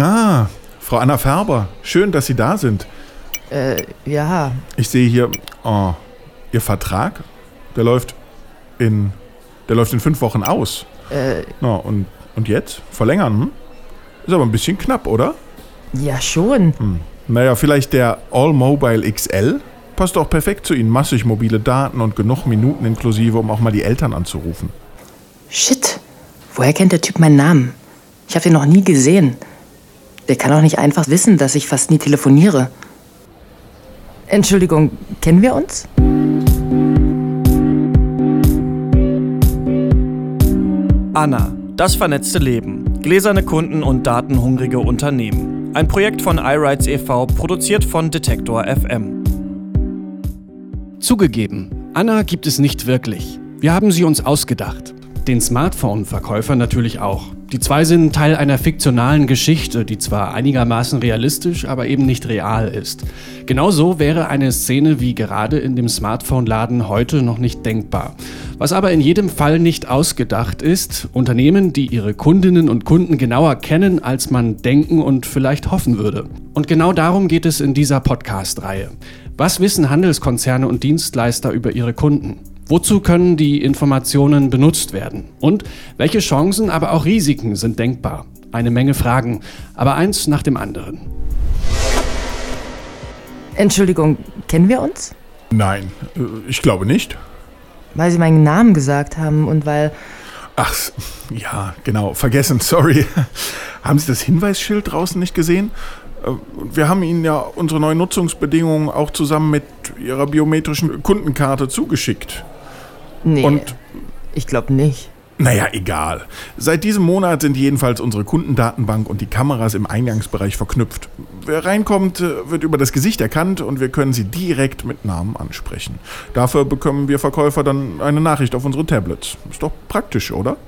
Ah, Frau Anna Färber, schön, dass Sie da sind. Äh, ja. Ich sehe hier, oh, Ihr Vertrag, der läuft in, der läuft in fünf Wochen aus. Äh, Na, und, und jetzt? Verlängern, hm? Ist aber ein bisschen knapp, oder? ja, schon. Hm. Naja, vielleicht der All Mobile XL? Passt auch perfekt zu Ihnen. Massig mobile Daten und genug Minuten inklusive, um auch mal die Eltern anzurufen. Shit. Woher kennt der Typ meinen Namen? Ich habe ihn noch nie gesehen. Der kann doch nicht einfach wissen, dass ich fast nie telefoniere. Entschuldigung, kennen wir uns? Anna, das vernetzte Leben. Gläserne Kunden und datenhungrige Unternehmen. Ein Projekt von iRights e.V., produziert von Detektor FM. Zugegeben, Anna gibt es nicht wirklich. Wir haben sie uns ausgedacht. Den Smartphone-Verkäufer natürlich auch. Die zwei sind Teil einer fiktionalen Geschichte, die zwar einigermaßen realistisch, aber eben nicht real ist. Genauso wäre eine Szene wie gerade in dem Smartphone-Laden heute noch nicht denkbar. Was aber in jedem Fall nicht ausgedacht ist, Unternehmen, die ihre Kundinnen und Kunden genauer kennen, als man denken und vielleicht hoffen würde. Und genau darum geht es in dieser Podcast-Reihe. Was wissen Handelskonzerne und Dienstleister über ihre Kunden? Wozu können die Informationen benutzt werden? Und welche Chancen, aber auch Risiken sind denkbar? Eine Menge Fragen, aber eins nach dem anderen. Entschuldigung, kennen wir uns? Nein, äh, ich glaube nicht. Weil Sie meinen Namen gesagt haben und weil. Ach, ja, genau, vergessen, sorry. Haben Sie das Hinweisschild draußen nicht gesehen? Äh, Wir haben Ihnen ja unsere neuen Nutzungsbedingungen auch zusammen mit Ihrer biometrischen Kundenkarte zugeschickt. Nee. Und ich glaube nicht. Naja, egal. Seit diesem Monat sind jedenfalls unsere Kundendatenbank und die Kameras im Eingangsbereich verknüpft. Wer reinkommt, äh, wird über das Gesicht erkannt und wir können sie direkt mit Namen ansprechen. Dafür bekommen wir Verkäufer dann eine Nachricht auf unsere Tablets. Ist doch praktisch, oder?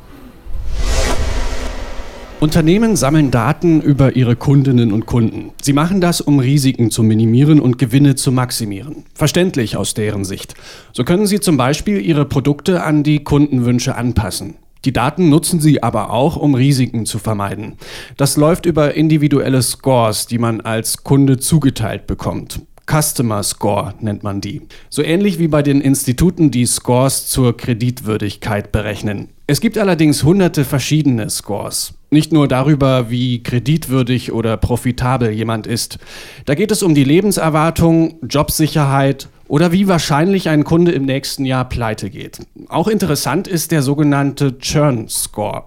Unternehmen sammeln Daten über ihre Kundinnen und Kunden. Sie machen das, um Risiken zu minimieren und Gewinne zu maximieren. Verständlich aus deren Sicht. So können sie zum Beispiel ihre Produkte an die Kundenwünsche anpassen. Die Daten nutzen sie aber auch, um Risiken zu vermeiden. Das läuft über individuelle Scores, die man als Kunde zugeteilt bekommt. Customer Score nennt man die. So ähnlich wie bei den Instituten, die Scores zur Kreditwürdigkeit berechnen. Es gibt allerdings hunderte verschiedene Scores. Nicht nur darüber, wie kreditwürdig oder profitabel jemand ist. Da geht es um die Lebenserwartung, Jobsicherheit oder wie wahrscheinlich ein Kunde im nächsten Jahr pleite geht. Auch interessant ist der sogenannte Churn Score.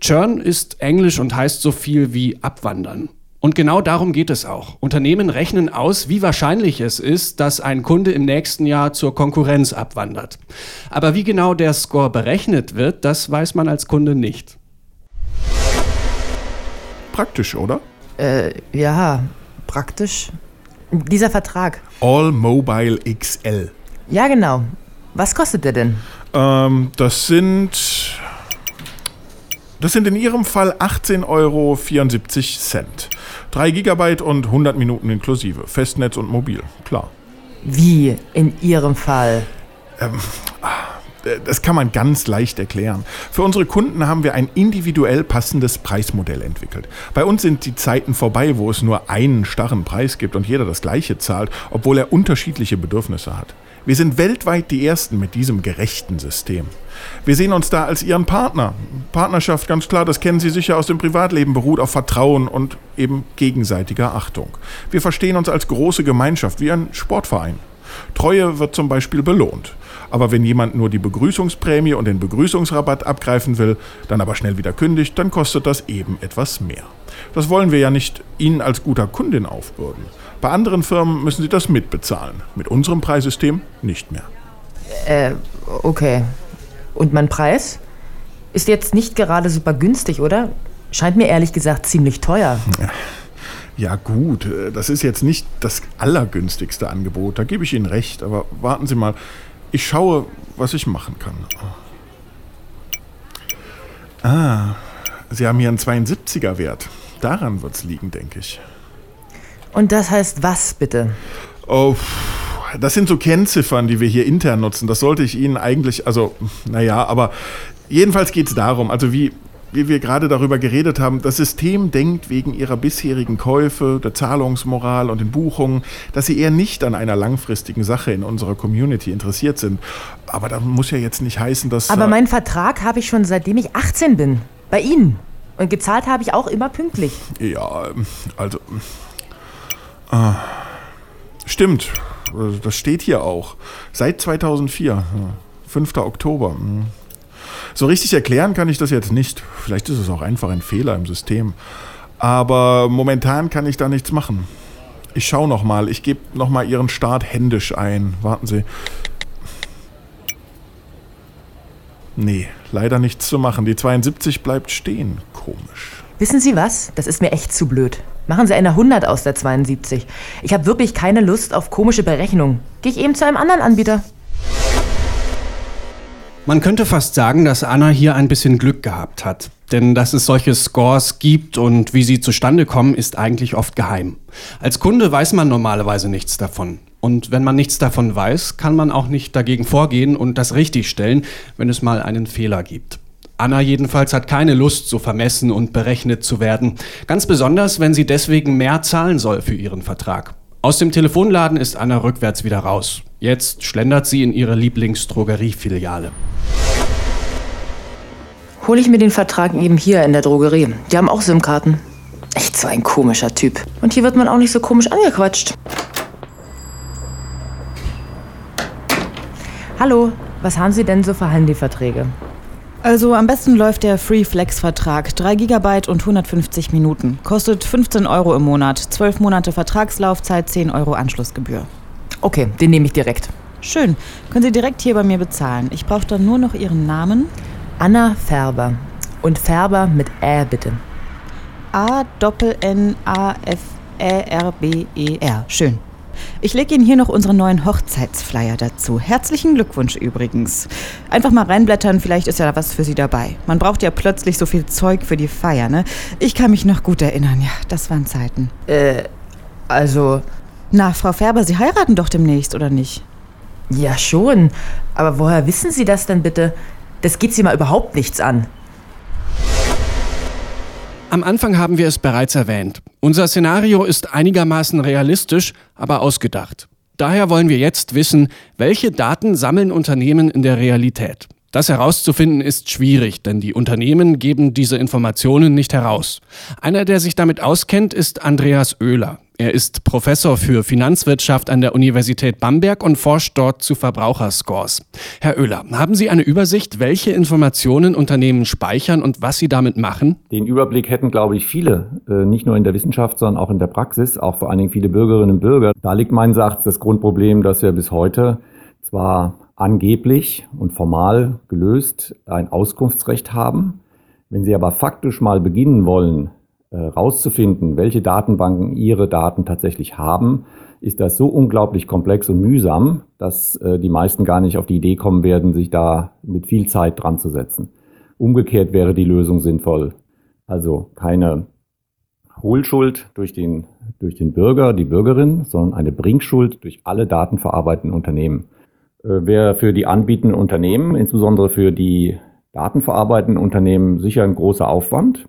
Churn ist Englisch und heißt so viel wie abwandern. Und genau darum geht es auch. Unternehmen rechnen aus, wie wahrscheinlich es ist, dass ein Kunde im nächsten Jahr zur Konkurrenz abwandert. Aber wie genau der Score berechnet wird, das weiß man als Kunde nicht. Praktisch, oder? Äh, ja, praktisch. Dieser Vertrag. All Mobile XL. Ja, genau. Was kostet der denn? Ähm, das sind. Das sind in Ihrem Fall 18,74 Euro. 3 Gigabyte und 100 Minuten inklusive. Festnetz und mobil, klar. Wie in Ihrem Fall? Äh, Das kann man ganz leicht erklären. Für unsere Kunden haben wir ein individuell passendes Preismodell entwickelt. Bei uns sind die Zeiten vorbei, wo es nur einen starren Preis gibt und jeder das gleiche zahlt, obwohl er unterschiedliche Bedürfnisse hat. Wir sind weltweit die Ersten mit diesem gerechten System. Wir sehen uns da als Ihren Partner. Partnerschaft, ganz klar, das kennen Sie sicher aus dem Privatleben, beruht auf Vertrauen und eben gegenseitiger Achtung. Wir verstehen uns als große Gemeinschaft, wie ein Sportverein. Treue wird zum Beispiel belohnt. Aber wenn jemand nur die Begrüßungsprämie und den Begrüßungsrabatt abgreifen will, dann aber schnell wieder kündigt, dann kostet das eben etwas mehr. Das wollen wir ja nicht Ihnen als guter Kundin aufbürden. Bei anderen Firmen müssen Sie das mitbezahlen. Mit unserem Preissystem nicht mehr. Äh, okay. Und mein Preis? Ist jetzt nicht gerade super günstig, oder? Scheint mir ehrlich gesagt ziemlich teuer. Ja gut, äh, das ist jetzt nicht das allergünstigste Angebot, da gebe ich Ihnen recht, aber warten Sie mal, ich schaue, was ich machen kann. Ah, Sie haben hier einen 72er Wert. Daran wird es liegen, denke ich. Und das heißt was, bitte? Oh, das sind so Kennziffern, die wir hier intern nutzen. Das sollte ich Ihnen eigentlich, also, naja, aber jedenfalls geht es darum, also wie, wie wir gerade darüber geredet haben, das System denkt wegen ihrer bisherigen Käufe, der Zahlungsmoral und den Buchungen, dass sie eher nicht an einer langfristigen Sache in unserer Community interessiert sind. Aber das muss ja jetzt nicht heißen, dass. Aber meinen Vertrag habe ich schon seitdem ich 18 bin. Bei Ihnen. Und gezahlt habe ich auch immer pünktlich. Ja, also. Äh, stimmt. Das steht hier auch. Seit 2004. 5. Oktober. So richtig erklären kann ich das jetzt nicht. Vielleicht ist es auch einfach ein Fehler im System. Aber momentan kann ich da nichts machen. Ich schaue noch mal. Ich gebe noch mal Ihren Start händisch ein. Warten Sie. Nee, leider nichts zu machen. Die 72 bleibt stehen. Komisch. Wissen Sie was? Das ist mir echt zu blöd. Machen Sie eine 100 aus der 72. Ich habe wirklich keine Lust auf komische Berechnungen. Gehe ich eben zu einem anderen Anbieter. Man könnte fast sagen, dass Anna hier ein bisschen Glück gehabt hat. Denn dass es solche Scores gibt und wie sie zustande kommen, ist eigentlich oft geheim. Als Kunde weiß man normalerweise nichts davon. Und wenn man nichts davon weiß, kann man auch nicht dagegen vorgehen und das richtigstellen, wenn es mal einen Fehler gibt. Anna jedenfalls hat keine Lust, so vermessen und berechnet zu werden. Ganz besonders, wenn sie deswegen mehr zahlen soll für ihren Vertrag. Aus dem Telefonladen ist Anna rückwärts wieder raus. Jetzt schlendert sie in ihre Lieblingsdrogeriefiliale. Hole ich mir den Vertrag eben hier in der Drogerie. Die haben auch SIM-Karten. Echt so ein komischer Typ. Und hier wird man auch nicht so komisch angequatscht. Hallo, was haben Sie denn so für Handyverträge? Also am besten läuft der Free Flex Vertrag. 3 GB und 150 Minuten. Kostet 15 Euro im Monat. 12 Monate Vertragslaufzeit, 10 Euro Anschlussgebühr. Okay, den nehme ich direkt. Schön. Können Sie direkt hier bei mir bezahlen. Ich brauche dann nur noch Ihren Namen. Anna Färber. Und Färber mit Ä bitte. A-N-A-F-E-R-B-E-R. Schön. Ich lege Ihnen hier noch unseren neuen Hochzeitsflyer dazu. Herzlichen Glückwunsch übrigens. Einfach mal reinblättern, vielleicht ist ja was für Sie dabei. Man braucht ja plötzlich so viel Zeug für die Feier, ne? Ich kann mich noch gut erinnern, ja, das waren Zeiten. Äh, also. Na, Frau Färber, Sie heiraten doch demnächst, oder nicht? Ja, schon. Aber woher wissen Sie das denn bitte? Das geht Sie mal überhaupt nichts an. Am Anfang haben wir es bereits erwähnt. Unser Szenario ist einigermaßen realistisch, aber ausgedacht. Daher wollen wir jetzt wissen, welche Daten sammeln Unternehmen in der Realität. Das herauszufinden ist schwierig, denn die Unternehmen geben diese Informationen nicht heraus. Einer, der sich damit auskennt, ist Andreas Oehler. Er ist Professor für Finanzwirtschaft an der Universität Bamberg und forscht dort zu Verbraucherscores. Herr Oehler, haben Sie eine Übersicht, welche Informationen Unternehmen speichern und was sie damit machen? Den Überblick hätten, glaube ich, viele, äh, nicht nur in der Wissenschaft, sondern auch in der Praxis, auch vor allen Dingen viele Bürgerinnen und Bürger. Da liegt meines Erachtens das Grundproblem, dass wir bis heute zwar angeblich und formal gelöst ein Auskunftsrecht haben. Wenn Sie aber faktisch mal beginnen wollen, herauszufinden, äh, welche Datenbanken Ihre Daten tatsächlich haben, ist das so unglaublich komplex und mühsam, dass äh, die meisten gar nicht auf die Idee kommen werden, sich da mit viel Zeit dran zu setzen. Umgekehrt wäre die Lösung sinnvoll. Also keine Hohlschuld durch den, durch den Bürger, die Bürgerin, sondern eine Bringschuld durch alle datenverarbeitenden Unternehmen. Äh, wäre für die anbietenden Unternehmen, insbesondere für die datenverarbeitenden Unternehmen, sicher ein großer Aufwand.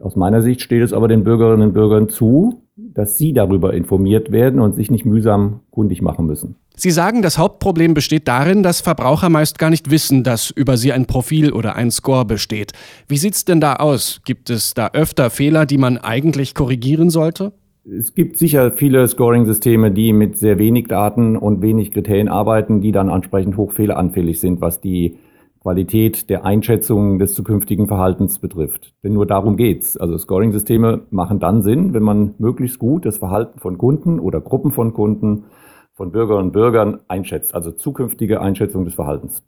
Aus meiner Sicht steht es aber den Bürgerinnen und Bürgern zu, dass sie darüber informiert werden und sich nicht mühsam kundig machen müssen. Sie sagen, das Hauptproblem besteht darin, dass Verbraucher meist gar nicht wissen, dass über sie ein Profil oder ein Score besteht. Wie sieht's denn da aus? Gibt es da öfter Fehler, die man eigentlich korrigieren sollte? Es gibt sicher viele Scoring-Systeme, die mit sehr wenig Daten und wenig Kriterien arbeiten, die dann entsprechend hochfehleranfällig sind, was die Qualität der Einschätzung des zukünftigen Verhaltens betrifft. Denn nur darum geht's. Also Scoring-Systeme machen dann Sinn, wenn man möglichst gut das Verhalten von Kunden oder Gruppen von Kunden, von Bürgerinnen und Bürgern einschätzt, also zukünftige Einschätzung des Verhaltens.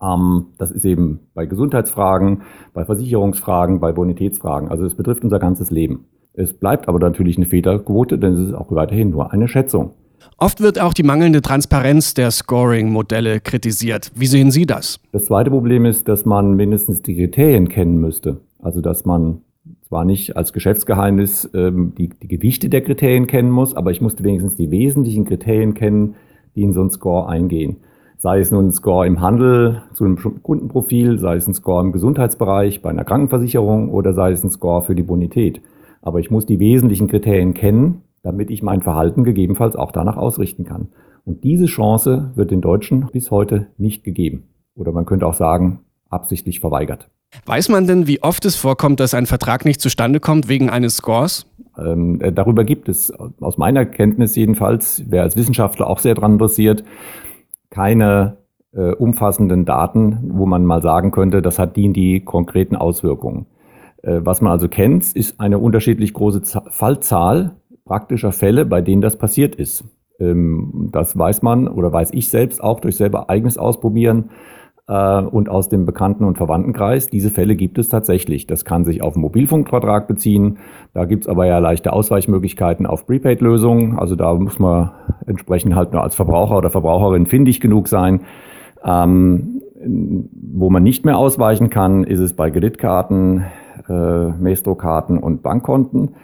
Ähm, das ist eben bei Gesundheitsfragen, bei Versicherungsfragen, bei Bonitätsfragen. Also es betrifft unser ganzes Leben. Es bleibt aber natürlich eine Fehlerquote, denn es ist auch weiterhin nur eine Schätzung. Oft wird auch die mangelnde Transparenz der Scoring-Modelle kritisiert. Wie sehen Sie das? Das zweite Problem ist, dass man mindestens die Kriterien kennen müsste. Also dass man zwar nicht als Geschäftsgeheimnis ähm, die, die Gewichte der Kriterien kennen muss, aber ich musste wenigstens die wesentlichen Kriterien kennen, die in so einen Score eingehen. Sei es nun ein Score im Handel zu einem Kundenprofil, sei es ein Score im Gesundheitsbereich bei einer Krankenversicherung oder sei es ein Score für die Bonität. Aber ich muss die wesentlichen Kriterien kennen, damit ich mein Verhalten gegebenenfalls auch danach ausrichten kann. Und diese Chance wird den Deutschen bis heute nicht gegeben. Oder man könnte auch sagen, absichtlich verweigert. Weiß man denn, wie oft es vorkommt, dass ein Vertrag nicht zustande kommt wegen eines Scores? Ähm, äh, darüber gibt es aus meiner Kenntnis jedenfalls, wer als Wissenschaftler auch sehr daran interessiert, keine äh, umfassenden Daten, wo man mal sagen könnte, das hat die, die konkreten Auswirkungen. Äh, was man also kennt, ist eine unterschiedlich große Fallzahl praktischer Fälle, bei denen das passiert ist. Ähm, das weiß man oder weiß ich selbst auch durch selber eigenes Ausprobieren äh, und aus dem Bekannten- und Verwandtenkreis. Diese Fälle gibt es tatsächlich. Das kann sich auf einen Mobilfunkvertrag beziehen. Da gibt es aber ja leichte Ausweichmöglichkeiten auf Prepaid-Lösungen. Also da muss man entsprechend halt nur als Verbraucher oder Verbraucherin findig genug sein. Ähm, wo man nicht mehr ausweichen kann, ist es bei Kreditkarten, äh, Maestro-Karten und Bankkonten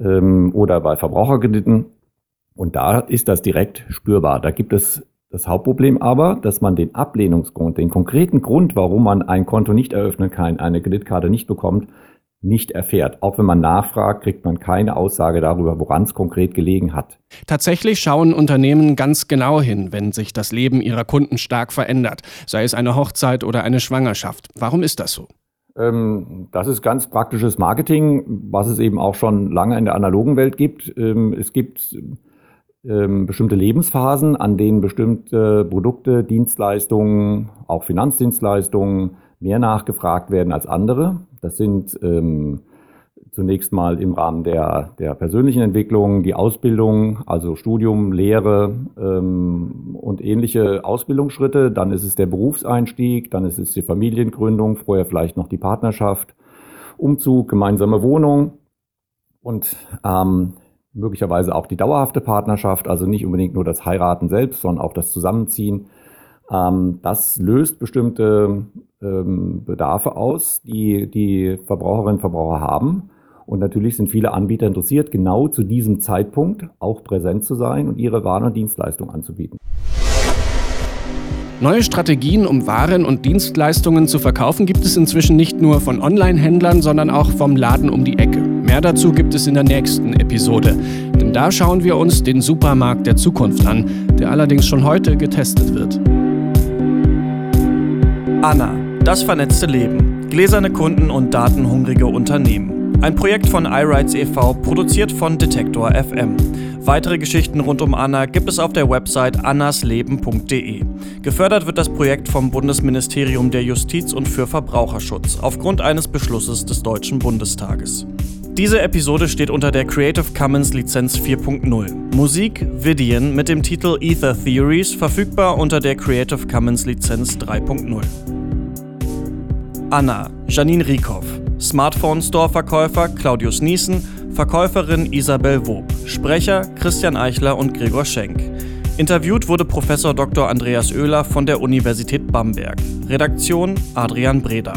ähm, oder bei Verbraucherkrediten. Und da ist das direkt spürbar. Da gibt es das Hauptproblem aber, dass man den Ablehnungsgrund, den konkreten Grund, warum man ein Konto nicht eröffnen kann, eine Kreditkarte nicht bekommt, nicht erfährt. Auch wenn man nachfragt, kriegt man keine Aussage darüber, woran es konkret gelegen hat. Tatsächlich schauen Unternehmen ganz genau hin, wenn sich das Leben ihrer Kunden stark verändert, sei es eine Hochzeit oder eine Schwangerschaft. Warum ist das so? Ähm, das ist ganz praktisches Marketing, was es eben auch schon lange in der analogen Welt gibt. Ähm, es gibt ähm, bestimmte Lebensphasen, an denen bestimmte Produkte, Dienstleistungen, auch Finanzdienstleistungen mehr nachgefragt werden als andere. Das sind zunächst mal im Rahmen der, der persönlichen Entwicklung die Ausbildung, also Studium, Lehre ähm, und ähnliche Ausbildungsschritte. Dann ist es der Berufseinstieg, dann ist es die Familiengründung, vorher vielleicht noch die Partnerschaft, Umzug, gemeinsame Wohnung. Und ähm, möglicherweise auch die dauerhafte Partnerschaft, also nicht unbedingt nur das Heiraten selbst, sondern auch das Zusammenziehen. Ähm, das löst bestimmte ähm, Bedarfe aus, die die Verbraucherinnen und Verbraucher haben. Und natürlich sind viele Anbieter interessiert, genau zu diesem Zeitpunkt auch präsent zu sein und ihre Waren und Dienstleistungen anzubieten. Neue Strategien, um Waren und Dienstleistungen zu verkaufen, gibt es inzwischen nicht nur von Online-Händlern, sondern auch vom Laden um die Ecke. Mehr dazu gibt es in der nächsten Episode. Denn da schauen wir uns den Supermarkt der Zukunft an, der allerdings schon heute getestet wird. Anna, das vernetzte Leben. Gläserne Kunden und datenhungrige Unternehmen. Ein Projekt von iRights e.V., produziert von Detektor FM. Weitere Geschichten rund um Anna gibt es auf der Website annasleben.de. Gefördert wird das Projekt vom Bundesministerium der Justiz und für Verbraucherschutz aufgrund eines Beschlusses des Deutschen Bundestages. Diese Episode steht unter der Creative Commons Lizenz 4.0. Musik Vidian mit dem Titel Ether Theories verfügbar unter der Creative Commons Lizenz 3.0. Anna, Janine Riekow, Smartphone Store Verkäufer Claudius Niesen, Verkäuferin Isabel Wob, Sprecher Christian Eichler und Gregor Schenk. Interviewt wurde Professor Dr. Andreas Oehler von der Universität Bamberg. Redaktion Adrian Breda.